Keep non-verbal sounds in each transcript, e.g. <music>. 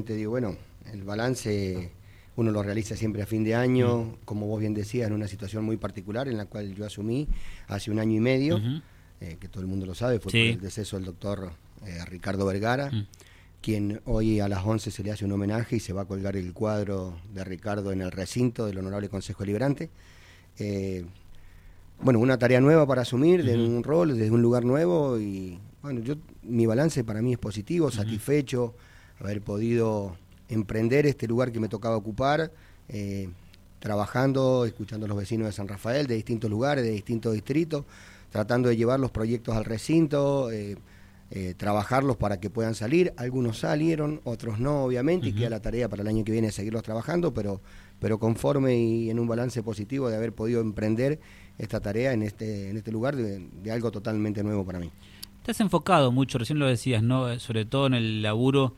obviamente digo, bueno, el balance uno lo realiza siempre a fin de año, como vos bien decías, en una situación muy particular en la cual yo asumí hace un año y medio, eh, que todo el mundo lo sabe, fue Sí. por el deceso del doctor eh, Ricardo Vergara, quien hoy a las 11 se le hace un homenaje y se va a colgar el cuadro de Ricardo en el recinto del Honorable Consejo Liberante. Eh, bueno, una tarea nueva para asumir, de un rol, desde un lugar nuevo y bueno, yo mi balance para mí es positivo, satisfecho, haber podido emprender este lugar que me tocaba ocupar, eh, trabajando, escuchando a los vecinos de San Rafael, de distintos lugares, de distintos distritos, tratando de llevar los proyectos al recinto, eh, eh, trabajarlos para que puedan salir. Algunos salieron, otros no, obviamente, y queda la tarea para el año que viene seguirlos trabajando, pero, pero conforme y en un balance positivo de haber podido emprender esta tarea en este, en este lugar de, de algo totalmente nuevo para mí. Te has enfocado mucho, recién lo decías, ¿no? Sobre todo en el laburo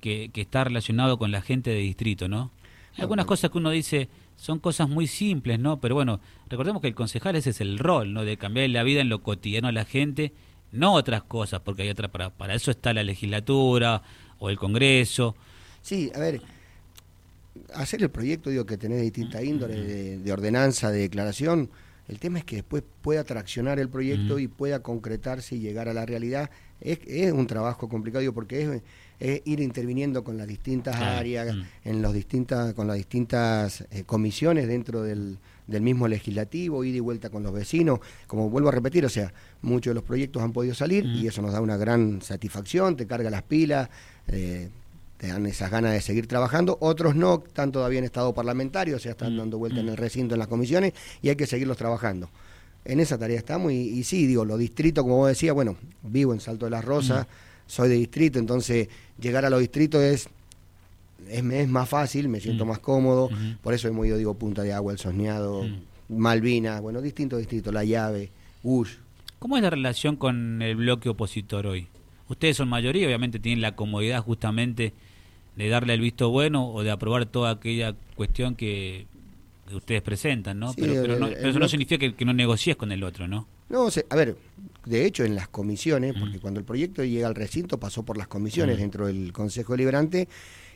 que, que está relacionado con la gente de distrito, ¿no? Hay algunas cosas que uno dice son cosas muy simples, ¿no? Pero bueno, recordemos que el concejal ese es el rol, ¿no? De cambiar la vida en lo cotidiano a la gente, no otras cosas, porque hay otra para para eso está la legislatura o el Congreso. Sí, a ver, hacer el proyecto, digo, que tenés distinta índole, de, de ordenanza, de declaración, el tema es que después pueda traccionar el proyecto y pueda concretarse y llegar a la realidad. Es, es un trabajo complicado, digo, porque es, es ir interviniendo con las distintas áreas, mm. en los distintas, con las distintas eh, comisiones dentro del, del mismo legislativo, ir y vuelta con los vecinos. Como vuelvo a repetir, o sea, muchos de los proyectos han podido salir Mm. y eso nos da una gran satisfacción, te carga las pilas, eh, te dan esas ganas de seguir trabajando. Otros no, están todavía en estado parlamentario, o sea, están Mm, dando vuelta en mm. el recinto, en las comisiones, y hay que seguirlos trabajando. En esa tarea estamos, y, y sí, digo, los distritos, como vos decías, bueno, vivo en Salto de las Rosas, soy de distrito, entonces llegar a los distritos es, es, más fácil, me siento Mm. más cómodo, por eso hemos ido, digo, Punta de Agua, El Soñado, Mm. Malvinas, bueno, distintos distritos, La Llave, Ush. ¿Cómo es la relación con el bloque opositor hoy? Ustedes son mayoría, obviamente tienen la comodidad justamente de darle el visto bueno o de aprobar toda aquella cuestión que ustedes presentan, ¿no? Sí, pero, pero el- no- el pero eso no significa que, que no negocies con el otro, ¿no? No, o sea, a ver, de hecho en las comisiones, porque Mm. cuando el proyecto llega al recinto pasó por las comisiones Mm. dentro del Consejo Deliberante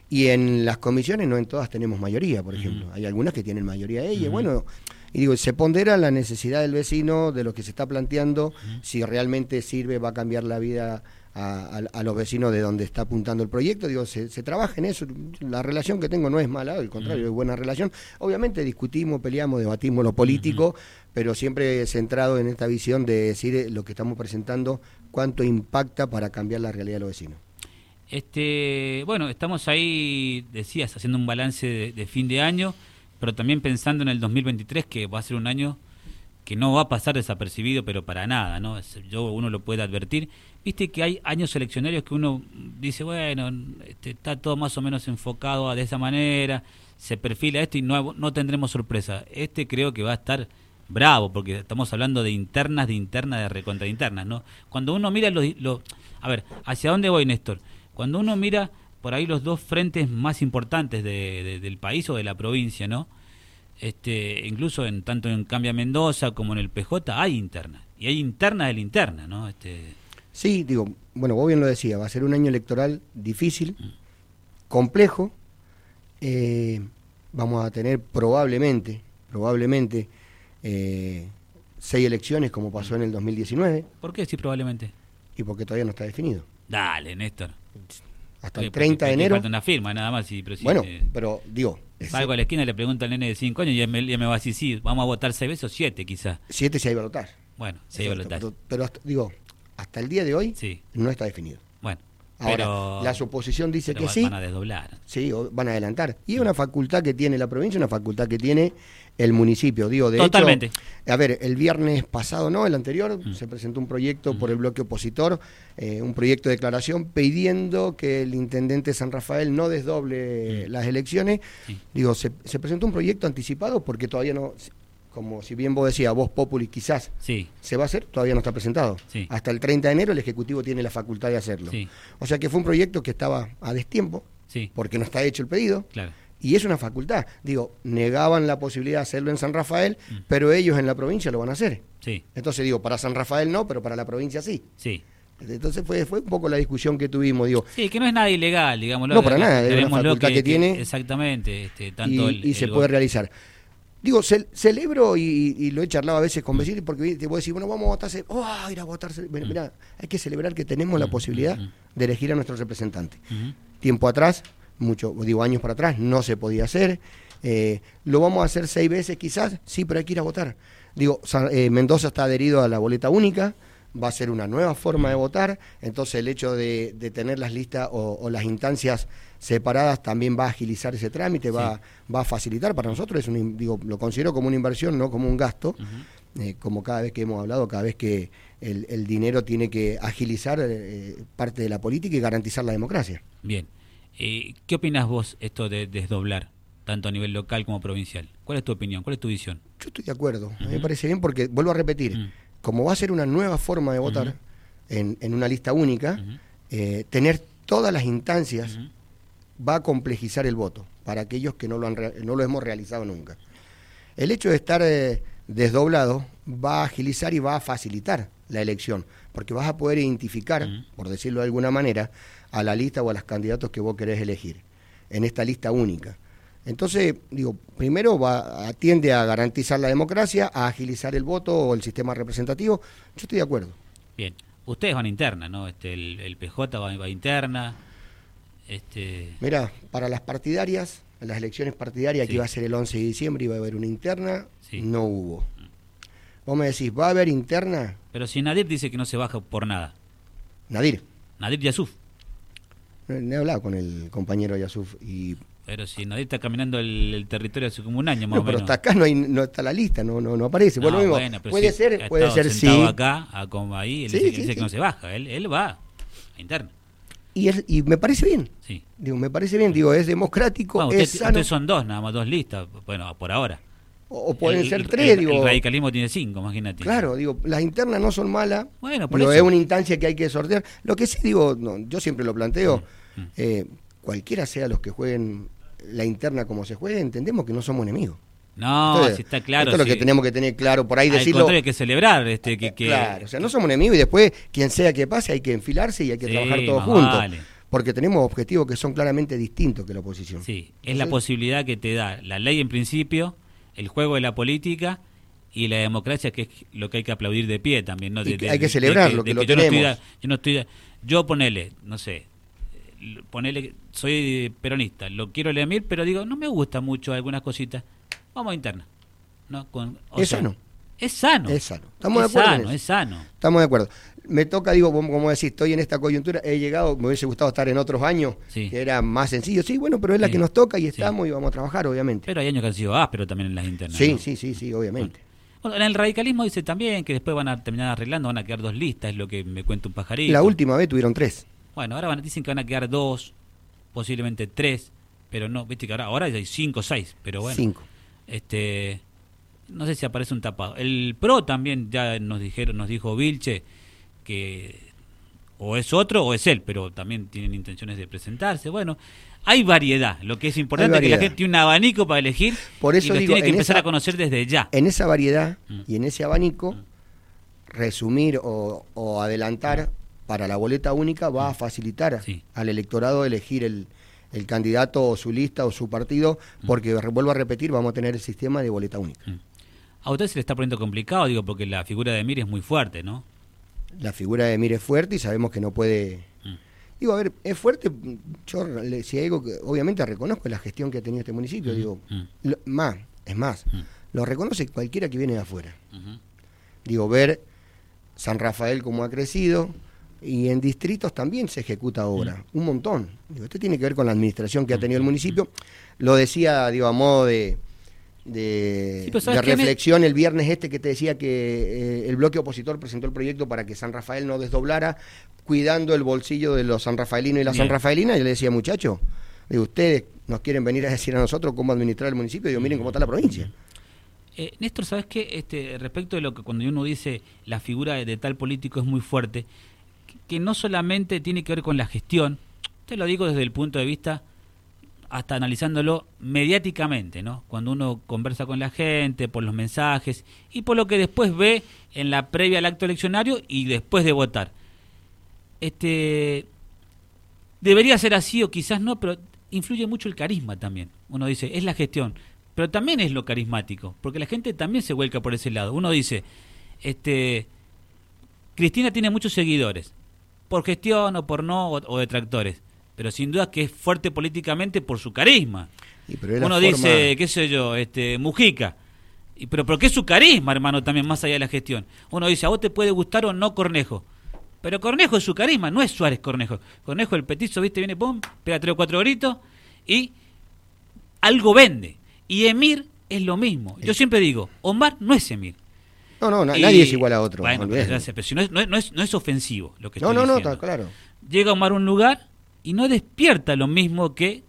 y en las comisiones no en todas tenemos mayoría, por ejemplo. Hay algunas que tienen mayoría de ellas. Bueno, y digo, se pondera la necesidad del vecino, de lo que se está planteando, si realmente sirve, va a cambiar la vida a, a- a los vecinos de donde está apuntando el proyecto. Digo, se, se trabaja en eso. La relación que tengo no es mala, al contrario, es buena relación. Obviamente discutimos, peleamos, debatimos lo político, pero siempre centrado en esta visión de decir eh, lo que estamos presentando, cuánto impacta para cambiar la realidad de los vecinos. Este, bueno, estamos ahí, decías, haciendo un balance de, de fin de año, pero también pensando en el 2023, que va a ser un año que no va a pasar desapercibido, pero para nada, ¿no? Yo, uno lo puede advertir. Viste que hay años eleccionarios que uno dice, bueno, este, está todo más o menos enfocado a- de esa manera, se perfila esto y no, no tendremos sorpresa. Este creo que va a estar bravo, porque estamos hablando de internas, de internas, de recontra internas, ¿no? Cuando uno mira los, los... A ver, ¿hacia dónde voy, Néstor? Cuando uno mira por ahí los dos frentes más importantes de- de- del país o de la provincia, ¿no? Este, incluso en tanto en Cambia Mendoza como en el PJ hay internas. Y hay internas de la interna, ¿no? Este, Sí, digo, bueno, vos bien lo decías, va a ser un año electoral difícil, complejo. eh, vamos a tener probablemente, probablemente, eh, seis elecciones como pasó en el 2019 ¿Por qué decir probablemente? y porque todavía no está definido. Dale, Néstor. Hasta el 30 de enero. Falta una firma nada más. Y, pero sí, Bueno, eh, pero digo, salgo a la esquina y le pregunto al nene de 5 años y él me, y me va a decir, sí, vamos a votar seis veces o siete quizás. siete se iba a votar. Bueno, se iba a votar. Pero, pero hasta- digo, hasta el día de hoy Sí, no está definido. Ahora, pero, la oposición dice que va- sí, van a desdoblar. sí, van a adelantar. Y es una facultad que tiene la provincia, una facultad que tiene el municipio. Digo, de Totalmente. hecho, a ver, el viernes pasado, no, el anterior, Mm. se presentó un proyecto por el bloque opositor, eh, un proyecto de declaración pidiendo que el intendente San Rafael no desdoble Mm. las elecciones. Sí. Digo, se, se presentó un proyecto anticipado porque todavía no, como si bien vos decías, vos Populi quizás Sí, se va a hacer, todavía no está presentado. Sí. Hasta el 30 de enero el Ejecutivo tiene la facultad de hacerlo. sí, O sea que fue un proyecto que estaba a destiempo, sí, porque no está hecho el pedido, claro. y es una facultad. Digo, negaban la posibilidad de hacerlo en San Rafael, Mm. pero ellos en la provincia lo van a hacer. Sí, Entonces digo, para San Rafael no, pero para la provincia sí. sí. Entonces fue, fue un poco la discusión que tuvimos, digo. Sí, que no es nada ilegal, digamos. No, para nada, es una facultad que, tiene. Exactamente, este, tanto y, y se puede realizar. Digo, celebro y, lo he charlado a veces con vecinos porque te voy a decir, bueno, vamos a votarse, oh, ir a votarse. Mira, hay que celebrar que tenemos la posibilidad de elegir a nuestro representante. Tiempo atrás, mucho, digo años para atrás, no se podía hacer. Eh, lo vamos a hacer seis veces quizás, sí, pero hay que ir a votar. Digo, eh, Mendoza está adherido a la boleta única, va a ser una nueva forma de votar, entonces el hecho de, tener las listas o, las instancias separadas también va a agilizar ese trámite, va, va a facilitar para nosotros, es un, digo, lo considero como una inversión, no como un gasto, eh, como cada vez que hemos hablado, cada vez que el, dinero tiene que agilizar eh, parte de la política y garantizar la democracia. Bien, eh, ¿qué opinas vos esto de desdoblar? tanto a nivel local como provincial. ¿Cuál es tu opinión? ¿Cuál es tu visión? Yo estoy de acuerdo. Me parece bien porque, vuelvo a repetir, como va a ser una nueva forma de votar en, en, una lista única, eh, tener todas las instancias va a complejizar el voto para aquellos que no lo, han, no lo hemos realizado nunca. El hecho de estar eh, desdoblado va a agilizar y va a facilitar la elección, porque vas a poder identificar, por decirlo de alguna manera, a la lista o a los candidatos que vos querés elegir en esta lista única. Entonces, digo, primero va, atiende a garantizar la democracia, a agilizar el voto o el sistema representativo. Yo estoy de acuerdo. Bien, ustedes van interna, ¿no? Este, el, PJ va, interna. Este... Mira, para las partidarias, las elecciones partidarias que iba a ser el 11 de diciembre, iba a haber una interna, no hubo. Vos me decís, ¿va a haber interna? Pero si Nadir dice que no se baja por nada. Nadir. Nadir Yasuf. he hablado con el compañero Yasuf y pero si nadie está caminando el, territorio hace como un año más o menos. Pero hasta acá no, hay, no está la lista, no, no, no aparece. bueno, puede ser, puede ser sí. acá, a como ahí, él dice, que no se baja, él, él va a interna. Y, es, y me parece bien. Sí. Digo, me parece bien, digo, es democrático, es sano. Ustedes son dos, nada más dos listas, bueno, por ahora. O, pueden ser tres, digo. El radicalismo tiene cinco, imagínate. Claro, digo, las internas no son malas, bueno, pero es una instancia que hay que sortear. Lo que sí digo, no, yo siempre lo planteo, mm, mm. eh, cualquiera sea los que jueguen la interna como se juegue, entendemos que no somos enemigos. No, si está claro. Esto es lo que tenemos que tener claro por ahí decirlo. hay que celebrar. Este, que, Claro, o sea, no somos enemigos y después, quien sea que pase, hay que enfilarse y hay que trabajar todos juntos. Porque tenemos objetivos que son claramente distintos que la oposición. Sí, es la posibilidad que te da la ley en principio, el juego de la política y la democracia, que es lo que hay que aplaudir de pie también. ¿no? hay que celebrar lo que, lo tenemos. yo no estoy, yo ponele, no sé, ponele, soy peronista, lo quiero leer pero digo, no me gusta mucho algunas cositas. Vamos a interna. ¿no? Con, es sano. Es sano. Es sano. Estamos de acuerdo. Sano, es sano. Estamos de acuerdo. Me toca, digo, como decís, estoy en esta coyuntura, he llegado, me hubiese gustado estar en otros años, que era más sencillo. Sí, bueno, pero es la que nos toca y estamos y vamos a trabajar, obviamente. Pero hay años que han sido pero también en las internas. Sí, sí, sí, sí, obviamente. Bueno, en el radicalismo dice también que después van a terminar arreglando, van a quedar dos listas, es lo que me cuenta un pajarito. La última vez tuvieron tres. Bueno, ahora van, dicen que van a quedar dos, posiblemente tres, pero no, viste que ahora, ahora hay cinco o seis, pero bueno. Cinco. Este, no sé si aparece un tapado. El PRO también ya nos dijeron, nos dijo Vilche que o es otro o es él, pero también tienen intenciones de presentarse. Bueno, hay variedad. Lo que es importante es que la gente tiene un abanico para elegir Por eso y digo, tiene que empezar a conocer desde ya. En esa variedad mm. y en ese abanico, mm. resumir o, o adelantar para la boleta única va a mm. facilitar al electorado elegir el, el, candidato o su lista o su partido, mm. porque vuelvo a repetir, vamos a tener el sistema de boleta única. Mm. A usted se le está poniendo complicado, digo, porque la figura de Mir es muy fuerte, ¿no? La figura de Mir es fuerte y sabemos que no puede... Digo, a ver, es fuerte, yo si hay algo que obviamente reconozco la gestión que ha tenido este municipio, digo, más, es más, lo reconoce cualquiera que viene de afuera. Digo, ver San Rafael como ha crecido, y en distritos también se ejecuta obra, mm. un montón. Digo, esto tiene que ver con la administración que ha tenido el mm. municipio. Lo decía, digo, a modo de, de, reflexión el viernes este que te decía que eh, el bloque opositor presentó el proyecto para que San Rafael no desdoblara, cuidando el bolsillo de los San Rafaelinos y la San Rafaelina. Y yo le decía, muchacho, digo, ustedes nos quieren venir a decir a nosotros cómo administrar el municipio. Digo, miren cómo está la provincia. Eh, Néstor, ¿sabes qué? Este, respecto de lo que cuando uno dice la figura de tal político es muy fuerte, que no solamente tiene que ver con la gestión, te lo digo desde el punto de vista hasta analizándolo mediáticamente, ¿no? Cuando uno conversa con la gente, por los mensajes y por lo que después ve en la previa al acto eleccionario y después de votar. este debería ser así o quizás no, pero influye mucho el carisma también. Uno dice, es la gestión, pero también es lo carismático, porque la gente también se vuelca por ese lado. Uno dice, este Cristina tiene muchos seguidores, por gestión o por no o, detractores, pero sin duda que es fuerte políticamente por su carisma. Uno dice, qué sé yo, este Mujica, y, pero ¿por qué su carisma, hermano, también más allá de la gestión? Uno dice, a vos te puede gustar o no Cornejo, pero Cornejo es su carisma, no es Suárez Cornejo. Cornejo, el petizo, viste, viene, pum, pega tres o cuatro gritos y algo vende. Y Emir es lo mismo. Yo siempre digo, Omar no es Emir. No, no, nadie es igual a otro. Bueno, pero, si no, es, no, es, no es ofensivo lo que no, no, No, no, claro. Llega Omar a un lugar y no despierta lo mismo que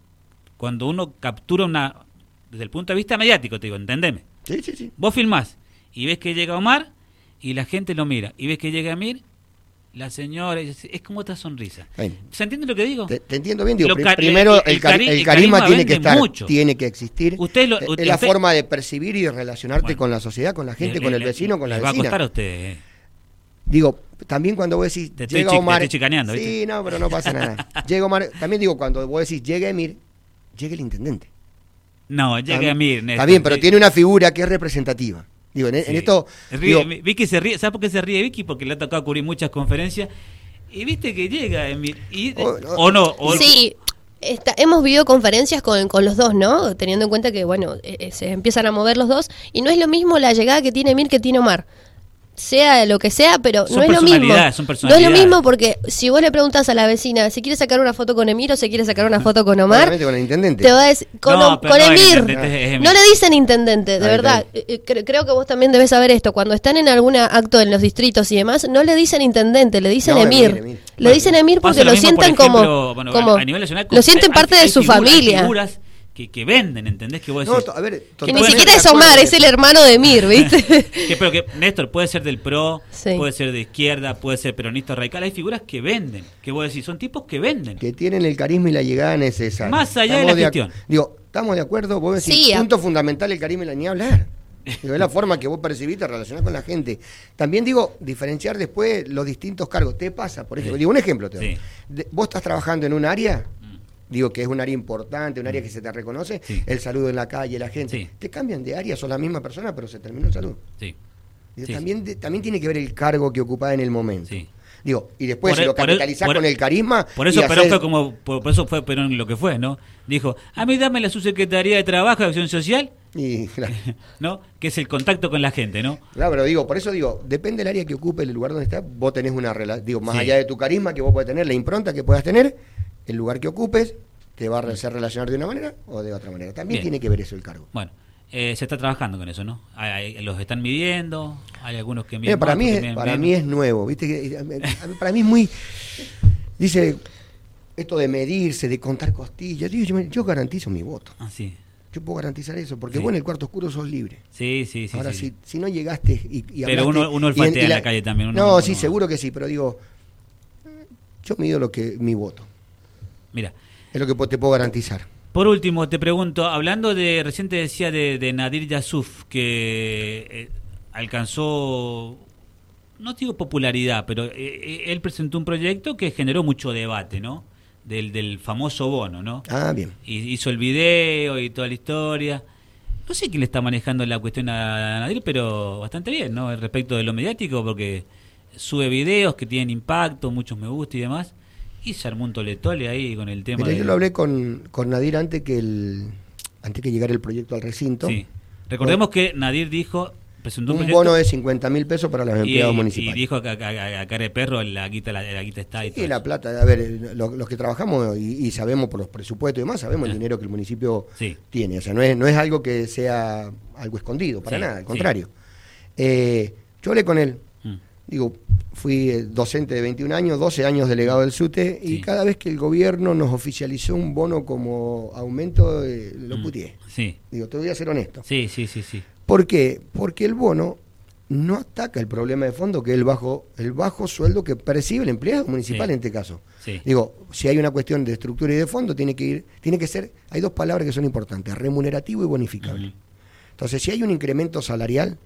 cuando uno captura una... Desde el punto de vista mediático, te digo, entendeme. Sí, sí, sí. Vos filmás y ves que llega Omar y la gente lo mira. Y ves que llega Emir la señora, es como otra sonrisa. ¿Se entiende lo que digo? Te, entiendo bien, digo, primero el, carisma, tiene que estar, tiene que existir. Usted es la forma de percibir y de relacionarte con la sociedad, con la gente, con el vecino, con la vecina. va a costar a usted. Eh. Digo, también cuando vos decís, te llega Omar... Te chicaneando, Sí, no, pero no pasa nada. <laughs> llega Omar, también digo, cuando vos decís, llega Emir, llega el intendente. No, llega Emir. Está bien, pero tiene una figura que es representativa. Digo, en, esto. Vicky se ríe. ¿Sabes por qué se ríe Vicky? Porque le ha tocado cubrir muchas conferencias. Y viste que llega. Y, oh, o no. sí. hemos vivido conferencias con, con, los dos, ¿no? Teniendo en cuenta que, bueno, eh, eh, se empiezan a mover los dos. Y no es lo mismo la llegada que tiene Emir que tiene Omar sea lo que sea, pero no es lo mismo. No es lo mismo porque si vos le preguntas a la vecina si quiere sacar una foto con Emir o si quiere sacar una foto con Omar, con el intendente. te va a decir con, Emir. No le dicen intendente, de verdad. Eh, eh, creo que vos también debes saber esto. Cuando están en algún acto en los distritos y demás, no le dicen intendente, le dicen Emir. Le dicen Emir porque lo, sienten como, como lo sienten parte de su familia que, venden, ¿entendés? Que vos decís, a ver, que ni siquiera es Omar, es el hermano de Mir, <laughs> ¿viste? que, pero que, Néstor, puede ser del PRO, puede ser de izquierda, puede ser peronista radical, hay figuras que venden, que vos decís, son tipos que venden. Que tienen el carisma y la llegada necesaria. Más allá de la gestión. Digo, estamos de acuerdo, vos decís, punto fundamental el carisma y la ni hablar. es la forma que vos percibiste relacionar con la gente. También digo, diferenciar después los distintos cargos. Te pasa, por ejemplo, digo un ejemplo. Te vos estás trabajando en un área digo que es un área importante, un área que se te reconoce, el saludo en la calle, la gente. Te cambian de área, son la misma persona, pero se terminó el saludo. Sí. también, también tiene que ver el cargo que ocupás en el momento. Digo, y después lo capitalizás con el carisma. Por eso fue como, por, eso fue pero lo que fue, ¿no? Dijo, a mí dame la subsecretaría de Trabajo y Acción Social. Y, <laughs> ¿No? Que es el contacto con la gente, ¿no? Claro, pero digo, por eso digo, depende del área que ocupe, el lugar donde estás, vos tenés una relación, digo, más allá de tu carisma que vos podés tener, la impronta que puedas tener, el lugar que ocupes te va a hacer relacionar de una manera o de otra manera. También tiene que ver eso el cargo. Bueno, eh, se está trabajando con eso, ¿no? los están midiendo, hay algunos que miden. para mí, es, para mí es nuevo, ¿viste? para mí es muy. Dice esto de medirse, de contar costillas. Yo, garantizo mi voto. Ah, sí. Yo puedo garantizar eso, porque vos en el cuarto oscuro sos libre. Sí, sí, sí. Ahora, Si, si no llegaste y, Pero uno, uno olfatea en, la, calle también. no, sí, seguro que sí, pero digo, yo mido lo que mi voto. Mira. Es lo que te puedo garantizar. Por último, te pregunto, hablando de, recién te decía de, Nadir Yasuf, que eh, alcanzó, no digo popularidad, pero eh, eh, él presentó un proyecto que generó mucho debate, ¿no? Del, del famoso bono, ¿no? Ah, bien. Y hizo el video y toda la historia. No sé quién le está manejando la cuestión a Nadir, pero bastante bien, ¿no? Respecto de lo mediático, porque sube videos que tienen impacto, muchos me gusta y demás. Y se armó un tole ahí con el tema. Yo lo hablé con, con Nadir antes que el antes que llegara el proyecto al recinto. Sí. Recordemos que Nadir dijo presentó un, bono de 50 mil pesos para los empleados municipales. Y dijo que a, cara de perro la guita, la, guita está. Y, y la plata, a ver, los, que trabajamos y, sabemos por los presupuestos y demás, sabemos el dinero que el municipio tiene. O sea, no es, no es algo que sea algo escondido, para nada, al contrario. Eh, yo hablé con él. Digo, fui eh, docente de 21 años, 12 años delegado del SUTE, y cada vez que el gobierno nos oficializó un bono como aumento, eh, lo mm, putié. Sí. Digo, te voy a ser honesto. Sí, sí, sí, sí. ¿Por qué? Porque el bono no ataca el problema de fondo, que es el bajo, el bajo sueldo que percibe el empleado municipal en este caso. Digo, si hay una cuestión de estructura y de fondo, tiene que ir, tiene que ser, hay dos palabras que son importantes, remunerativo y bonificable. Entonces, si hay un incremento salarial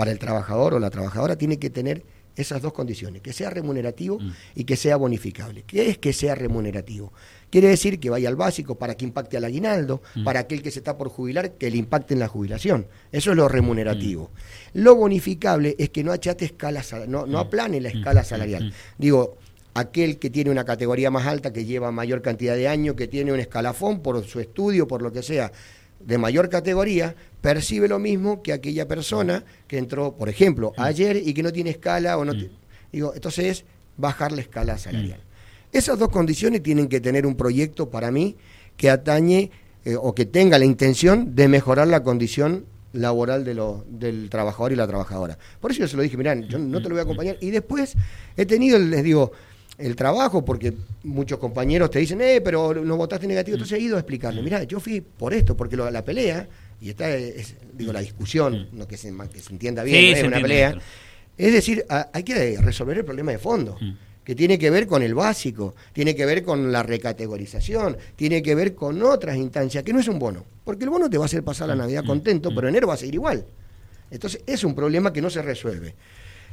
para el trabajador o la trabajadora, tiene que tener esas dos condiciones, que sea remunerativo mm. y que sea bonificable. ¿Qué es que sea remunerativo? Quiere decir que vaya al básico para que impacte al aguinaldo, mm. para aquel que se está por jubilar, que le impacte en la jubilación. Eso es lo remunerativo. Mm. Lo bonificable es que no achate escala, no, no aplane la escala salarial. Digo, aquel que tiene una categoría más alta, que lleva mayor cantidad de años, que tiene un escalafón por su estudio, por lo que sea, de mayor categoría, percibe lo mismo que aquella persona que entró, por ejemplo, ayer y que no tiene escala o no... Digo, entonces es bajar la escala salarial. Esas dos condiciones tienen que tener un proyecto para mí que atañe eh, o que tenga la intención de mejorar la condición laboral de lo, del trabajador y la trabajadora. Por eso yo se lo dije, mirá, yo no te lo voy a acompañar. Y después he tenido, les digo, el trabajo, porque muchos compañeros te dicen, eh, pero no votaste negativo, entonces he ido a explicarle, mira, yo fui por esto, porque lo, la pelea, y está, es, digo, la discusión, no que se, que se entienda bien, es una pelea, es decir, hay que resolver el problema de fondo. que tiene que ver con el básico, tiene que ver con la recategorización, tiene que ver con otras instancias, que no es un bono, porque el bono te va a hacer pasar la Navidad contento, pero enero va a seguir igual. Entonces es un problema que no se resuelve.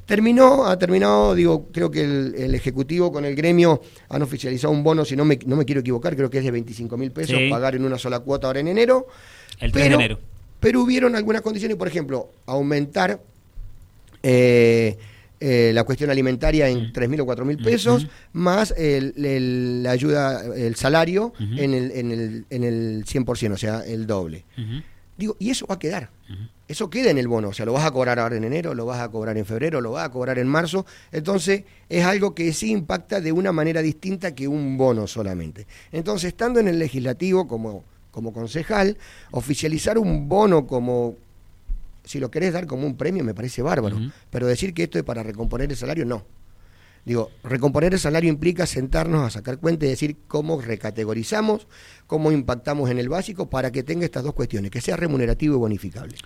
Terminó, ha terminado, digo, creo que el, Ejecutivo con el gremio han oficializado un bono, si no me, no me quiero equivocar, creo que es de 25 mil pesos, pagar en una sola cuota ahora en enero. El 3 pero, de enero. Pero hubieron algunas condiciones, por ejemplo, aumentar eh, eh, la cuestión alimentaria en 3 mil o 4 mil pesos, más el, la ayuda, el salario en, el, en, el, en el 100%, o sea, el doble. Digo, y eso va a quedar. Eso queda en el bono, o sea, lo vas a cobrar ahora en enero, lo vas a cobrar en febrero, lo vas a cobrar en marzo. Entonces, es algo que sí impacta de una manera distinta que un bono solamente. Entonces, estando en el legislativo como, como concejal, oficializar un bono como, si lo querés dar como un premio, me parece bárbaro. Pero decir que esto es para recomponer el salario, no. Digo, recomponer el salario implica sentarnos a sacar cuenta y decir cómo recategorizamos, cómo impactamos en el básico para que tenga estas dos cuestiones, que sea remunerativo y bonificable.